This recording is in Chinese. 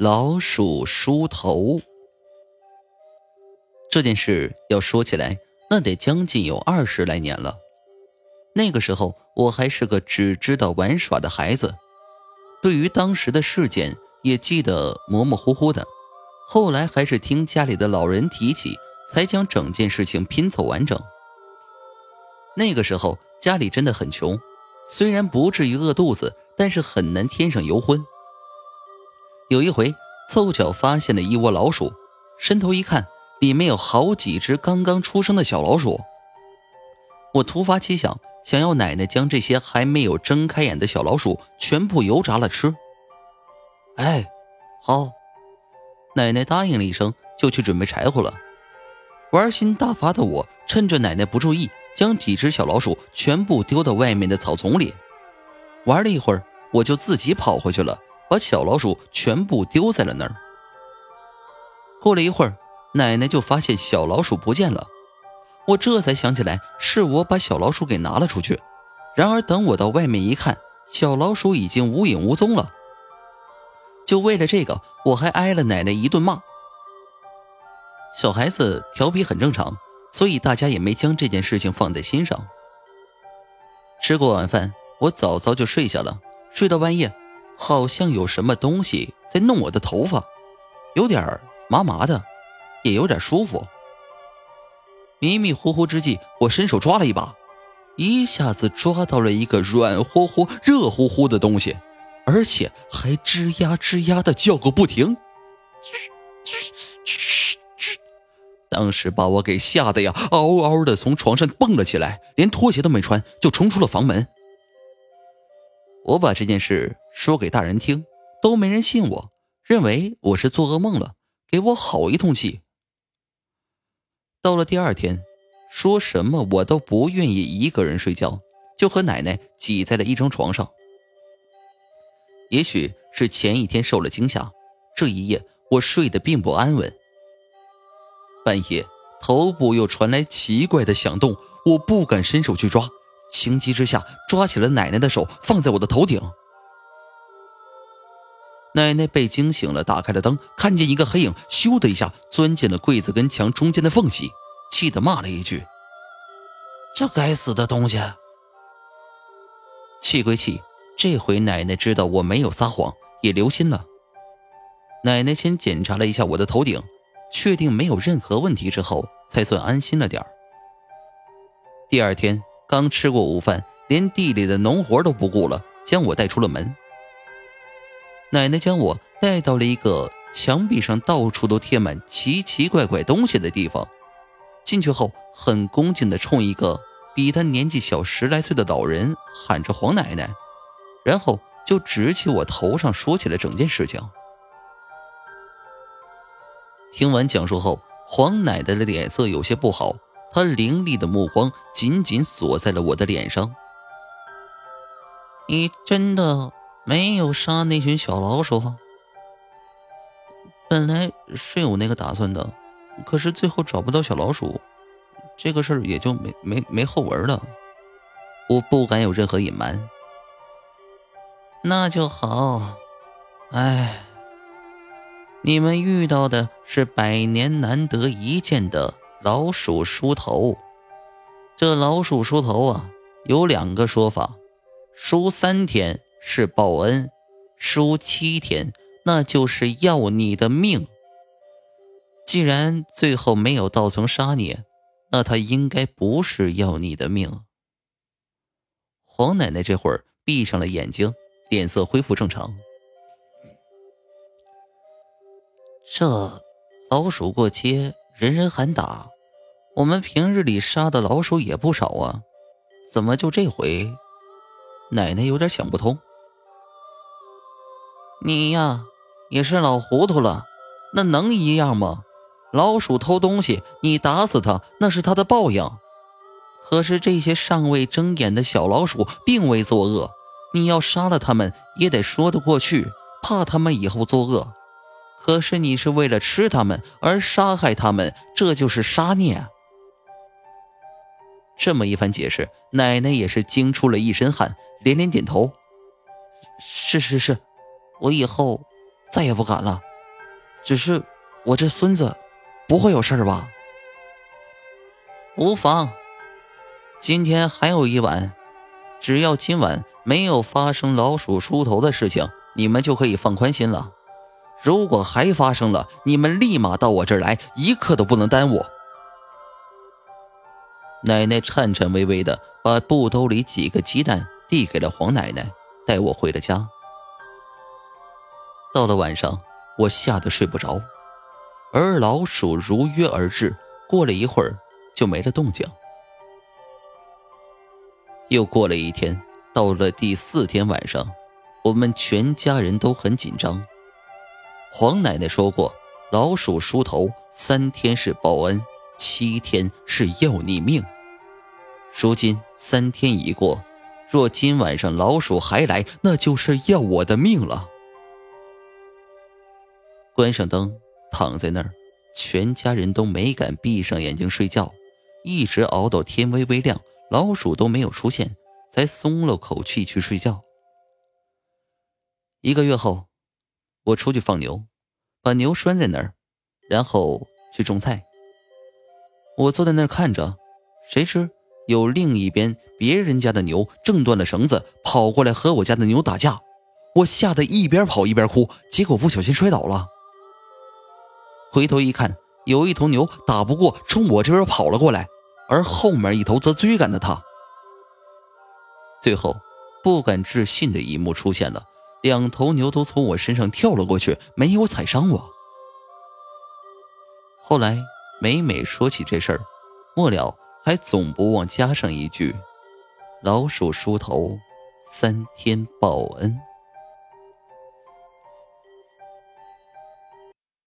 老鼠梳头。这件事要说起来，那得将近有二十来年了。那个时候，我还是个只知道玩耍的孩子，对于当时的事件也记得模模糊糊的。后来还是听家里的老人提起，才将整件事情拼凑完整。那个时候家里真的很穷，虽然不至于饿肚子，但是很难添上油荤。有一回凑巧发现了一窝老鼠，伸头一看，里面有好几只刚刚出生的小老鼠。我突发奇想，想要奶奶将这些还没有睁开眼的小老鼠全部油炸了吃。哎，好。奶奶答应了一声，就去准备柴火了。玩心大发的我，趁着奶奶不注意，将几只小老鼠全部丢到外面的草丛里。玩了一会儿，我就自己跑回去了，把小老鼠全部丢在了那儿。过了一会儿，奶奶就发现小老鼠不见了。我这才想起来，是我把小老鼠给拿了出去。然而等我到外面一看，小老鼠已经无影无踪了。就为了这个，我还挨了奶奶一顿骂。小孩子调皮很正常，所以大家也没将这件事情放在心上。吃过晚饭，我早早就睡下了。睡到半夜，好像有什么东西在弄我的头发，有点麻麻的，也有点舒服。迷迷糊糊之际，我伸手抓了一把，一下子抓到了一个软乎乎、热乎乎的东西。而且还吱呀吱呀的叫个不停，当时把我给吓得呀，嗷嗷的从床上蹦了起来，连拖鞋都没穿就冲出了房门。我把这件事说给大人听，都没人信我，认为我是做噩梦了，给我好一通气。到了第二天，说什么我都不愿意一个人睡觉，就和奶奶挤在了一张床上。也许是前一天受了惊吓，这一夜我睡得并不安稳。半夜头部又传来奇怪的响动，我不敢伸手去抓，情急之下抓起了奶奶的手放在我的头顶。奶奶被惊醒了，打开了灯，看见一个黑影，咻的一下钻进了柜子跟墙中间的缝隙，气得骂了一句：“这该死的东西！”气归气。这回奶奶知道我没有撒谎，也留心了。奶奶先检查了一下我的头顶，确定没有任何问题之后，才算安心了点第二天刚吃过午饭，连地里的农活都不顾了，将我带出了门。奶奶将我带到了一个墙壁上到处都贴满奇奇怪怪东西的地方。进去后，很恭敬地冲一个比他年纪小十来岁的老人喊着“黄奶奶”。然后就直起我头上说起了整件事情。听完讲述后，黄奶奶的脸色有些不好，她凌厉的目光紧紧锁在了我的脸上。你真的没有杀那群小老鼠？本来是有那个打算的，可是最后找不到小老鼠，这个事儿也就没没没后文了。我不敢有任何隐瞒。那就好，哎，你们遇到的是百年难得一见的老鼠梳头。这老鼠梳头啊，有两个说法：梳三天是报恩，输七天那就是要你的命。既然最后没有道层杀你，那他应该不是要你的命。黄奶奶这会儿闭上了眼睛。脸色恢复正常。这老鼠过街，人人喊打。我们平日里杀的老鼠也不少啊，怎么就这回？奶奶有点想不通。你呀，也是老糊涂了。那能一样吗？老鼠偷东西，你打死它，那是它的报应。可是这些尚未睁眼的小老鼠，并未作恶。你要杀了他们也得说得过去，怕他们以后作恶。可是你是为了吃它们而杀害它们，这就是杀孽。这么一番解释，奶奶也是惊出了一身汗，连连点头：“是是是，我以后再也不敢了。”只是我这孙子不会有事儿吧？无妨。今天还有一晚，只要今晚没有发生老鼠梳头的事情，你们就可以放宽心了。如果还发生了，你们立马到我这儿来，一刻都不能耽误。奶奶颤颤巍巍的把布兜里几个鸡蛋递给了黄奶奶，带我回了家。到了晚上，我吓得睡不着，而老鼠如约而至，过了一会儿就没了动静。又过了一天，到了第四天晚上，我们全家人都很紧张。黄奶奶说过，老鼠梳头三天是报恩，七天是要你命。如今三天已过，若今晚上老鼠还来，那就是要我的命了。关上灯，躺在那儿，全家人都没敢闭上眼睛睡觉，一直熬到天微微亮。老鼠都没有出现，才松了口气去睡觉。一个月后，我出去放牛，把牛拴在那儿，然后去种菜。我坐在那儿看着，谁知有另一边别人家的牛挣断了绳子，跑过来和我家的牛打架。我吓得一边跑一边哭，结果不小心摔倒了。回头一看，有一头牛打不过，冲我这边跑了过来。而后面一头则追赶着他。最后，不敢置信的一幕出现了：两头牛都从我身上跳了过去，没有踩伤我。后来，每每说起这事儿，末了还总不忘加上一句：“老鼠梳头，三天报恩。”